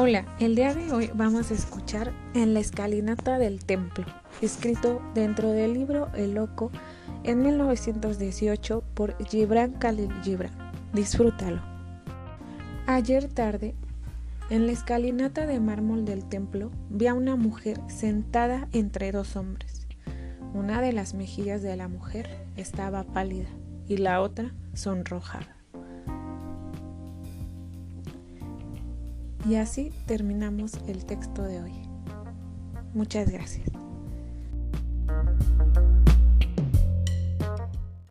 Hola, el día de hoy vamos a escuchar En la escalinata del templo, escrito dentro del libro El Loco en 1918 por Gibran Khalil Gibran. Disfrútalo. Ayer tarde, en la escalinata de mármol del templo, vi a una mujer sentada entre dos hombres. Una de las mejillas de la mujer estaba pálida y la otra sonrojada. Y así terminamos el texto de hoy. Muchas gracias.